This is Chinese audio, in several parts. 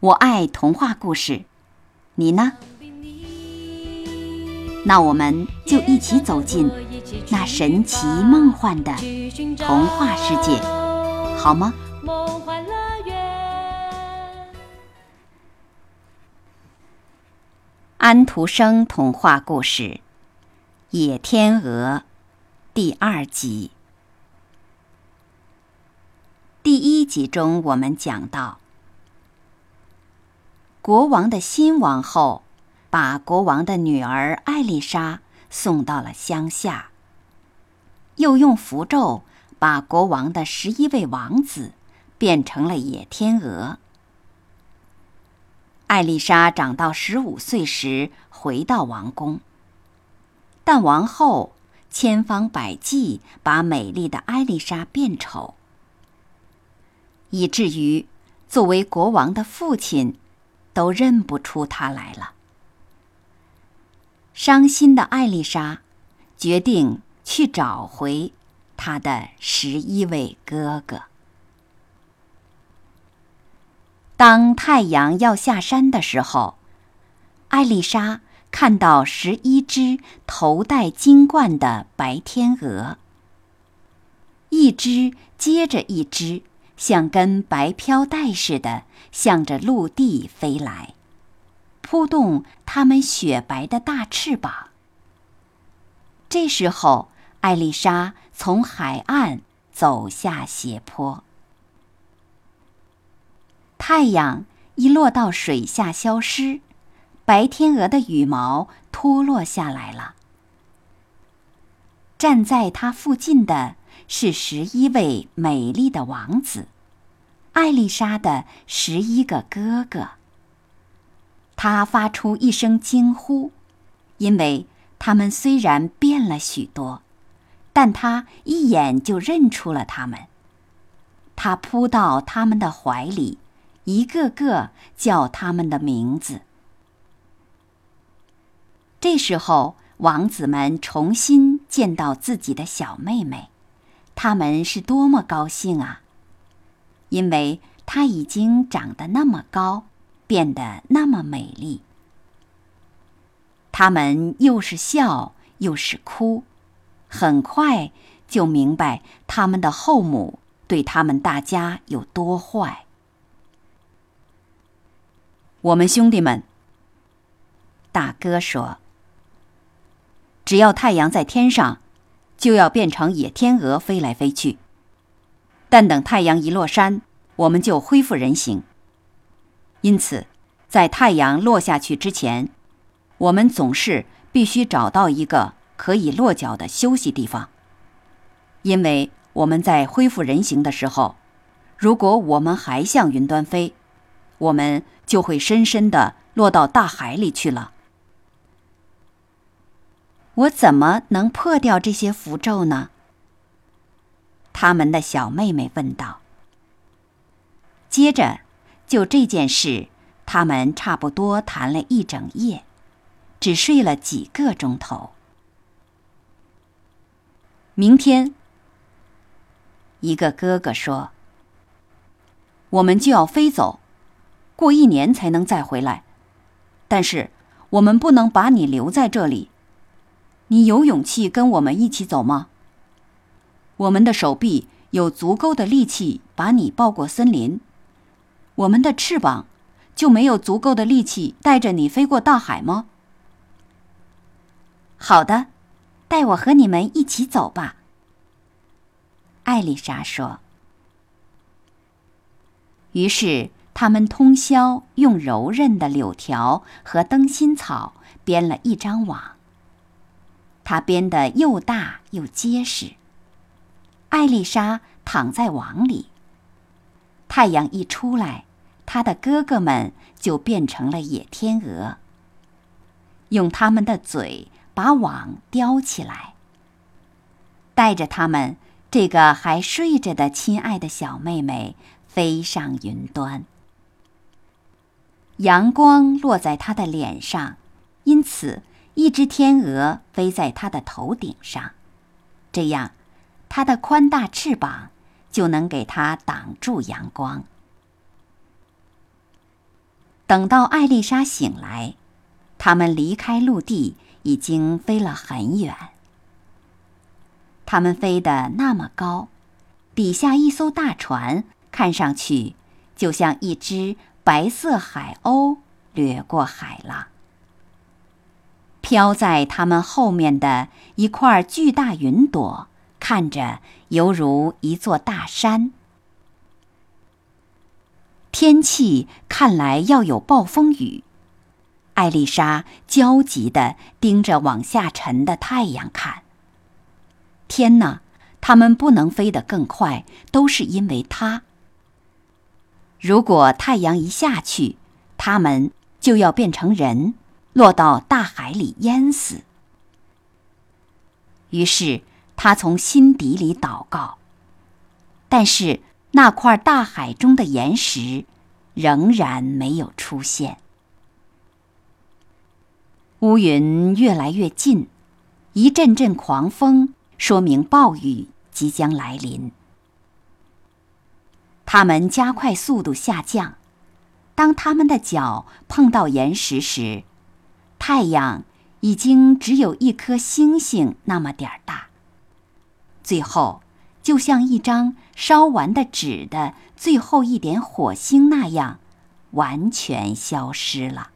我爱童话故事，你呢？那我们就一起走进那神奇梦幻的童话世界，好吗？安徒生童话故事《野天鹅》第二集。第一集中，我们讲到，国王的新王后把国王的女儿艾丽莎送到了乡下，又用符咒把国王的十一位王子变成了野天鹅。艾丽莎长到十五岁时回到王宫，但王后千方百计把美丽的艾丽莎变丑。以至于作为国王的父亲，都认不出他来了。伤心的艾丽莎决定去找回她的十一位哥哥。当太阳要下山的时候，艾丽莎看到十一只头戴金冠的白天鹅，一只接着一只。像根白飘带似的，向着陆地飞来，扑动它们雪白的大翅膀。这时候，艾丽莎从海岸走下斜坡，太阳一落到水下消失，白天鹅的羽毛脱落下来了。站在他附近的。是十一位美丽的王子，艾丽莎的十一个哥哥。他发出一声惊呼，因为他们虽然变了许多，但他一眼就认出了他们。他扑到他们的怀里，一个个叫他们的名字。这时候，王子们重新见到自己的小妹妹。他们是多么高兴啊！因为她已经长得那么高，变得那么美丽。他们又是笑又是哭，很快就明白他们的后母对他们大家有多坏。我们兄弟们，大哥说：“只要太阳在天上。”就要变成野天鹅飞来飞去，但等太阳一落山，我们就恢复人形。因此，在太阳落下去之前，我们总是必须找到一个可以落脚的休息地方。因为我们在恢复人形的时候，如果我们还向云端飞，我们就会深深的落到大海里去了。我怎么能破掉这些符咒呢？他们的小妹妹问道。接着，就这件事，他们差不多谈了一整夜，只睡了几个钟头。明天，一个哥哥说：“我们就要飞走，过一年才能再回来，但是我们不能把你留在这里。”你有勇气跟我们一起走吗？我们的手臂有足够的力气把你抱过森林，我们的翅膀就没有足够的力气带着你飞过大海吗？好的，带我和你们一起走吧。艾丽莎说。于是他们通宵用柔韧的柳条和灯芯草编了一张网。它编得又大又结实。艾丽莎躺在网里。太阳一出来，他的哥哥们就变成了野天鹅，用他们的嘴把网叼起来，带着他们这个还睡着的亲爱的小妹妹飞上云端。阳光落在他的脸上，因此一只天鹅飞在它的头顶上，这样，它的宽大翅膀就能给它挡住阳光。等到艾丽莎醒来，他们离开陆地已经飞了很远。他们飞得那么高，底下一艘大船看上去就像一只白色海鸥掠过海浪。飘在他们后面的一块巨大云朵，看着犹如一座大山。天气看来要有暴风雨，艾丽莎焦急地盯着往下沉的太阳看。天哪，他们不能飞得更快，都是因为它。如果太阳一下去，他们就要变成人，落到大海里淹死。于是他从心底里祷告，但是。那块大海中的岩石仍然没有出现。乌云越来越近，一阵阵狂风说明暴雨即将来临。他们加快速度下降。当他们的脚碰到岩石时，太阳已经只有一颗星星那么点儿大。最后。就像一张烧完的纸的最后一点火星那样，完全消失了。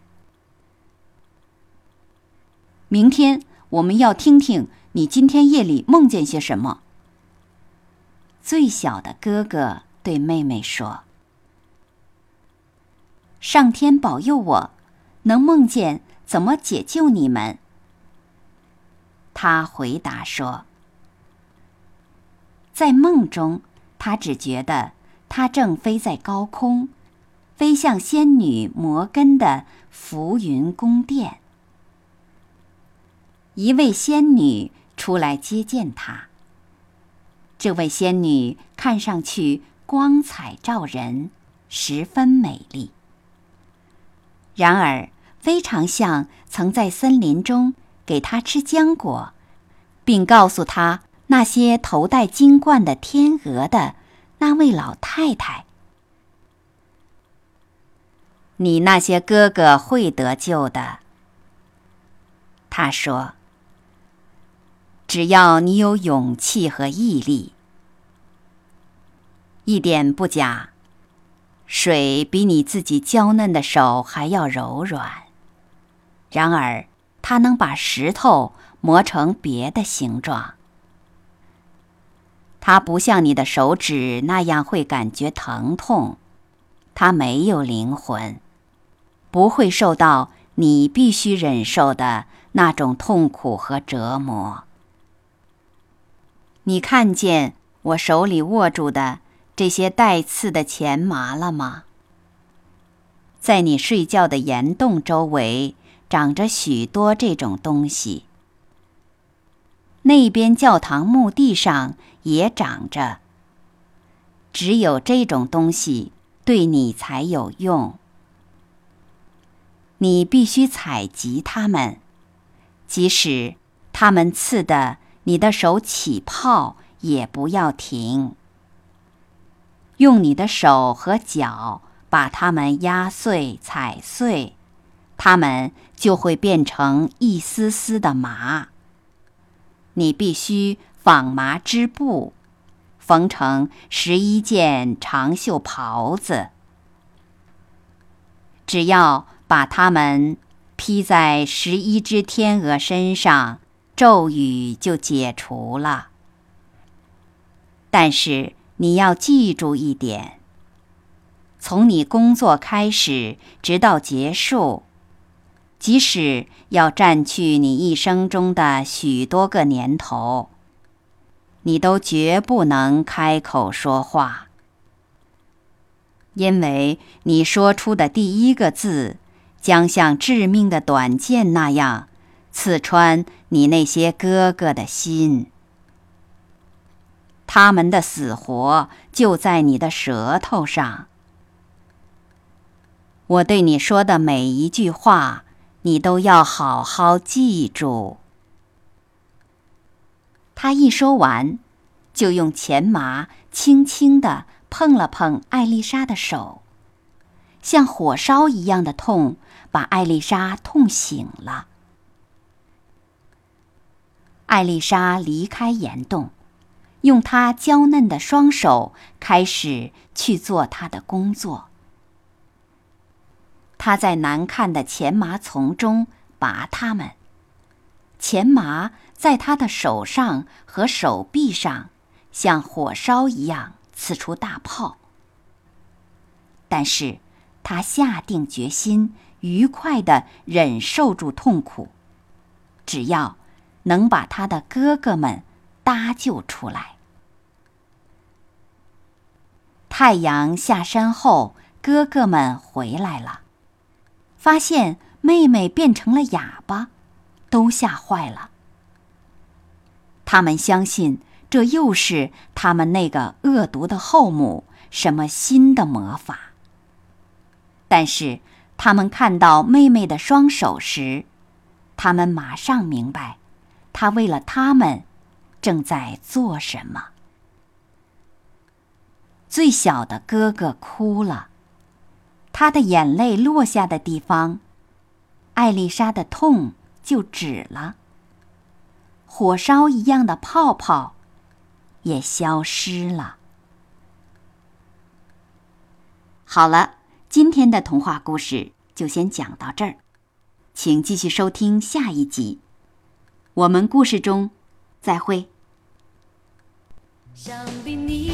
明天我们要听听你今天夜里梦见些什么。最小的哥哥对妹妹说：“上天保佑我，能梦见怎么解救你们。”他回答说。在梦中，他只觉得他正飞在高空，飞向仙女摩根的浮云宫殿。一位仙女出来接见他。这位仙女看上去光彩照人，十分美丽。然而，非常像曾在森林中给他吃浆果，并告诉他。那些头戴金冠的天鹅的那位老太太，你那些哥哥会得救的。他说：“只要你有勇气和毅力，一点不假。水比你自己娇嫩的手还要柔软，然而它能把石头磨成别的形状。”它不像你的手指那样会感觉疼痛，它没有灵魂，不会受到你必须忍受的那种痛苦和折磨。你看见我手里握住的这些带刺的钱麻了吗？在你睡觉的岩洞周围长着许多这种东西。那边教堂墓地上也长着。只有这种东西对你才有用。你必须采集它们，即使它们刺的你的手起泡，也不要停。用你的手和脚把它们压碎、踩碎，它们就会变成一丝丝的麻。你必须纺麻织布，缝成十一件长袖袍子。只要把它们披在十一只天鹅身上，咒语就解除了。但是你要记住一点：从你工作开始直到结束。即使要占去你一生中的许多个年头，你都绝不能开口说话。因为你说出的第一个字，将像致命的短剑那样，刺穿你那些哥哥的心。他们的死活就在你的舌头上。我对你说的每一句话，你都要好好记住。他一说完，就用前麻轻轻地碰了碰艾丽莎的手，像火烧一样的痛把艾丽莎痛醒了。艾丽莎离开岩洞，用她娇嫩的双手开始去做她的工作。他在难看的前麻丛中拔它们，前麻。在他的手上和手臂上，像火烧一样刺出大泡。但是，他下定决心，愉快地忍受住痛苦，只要能把他的哥哥们搭救出来。太阳下山后，哥哥们回来了，发现妹妹变成了哑巴，都吓坏了。他们相信这又是他们那个恶毒的后母什么新的魔法。但是他们看到妹妹的双手时，他们马上明白，他为了他们正在做什么。最小的哥哥哭了，他的眼泪落下的地方，艾丽莎的痛就止了。火烧一样的泡泡也消失了。好了，今天的童话故事就先讲到这儿，请继续收听下一集。我们故事中再会。想必你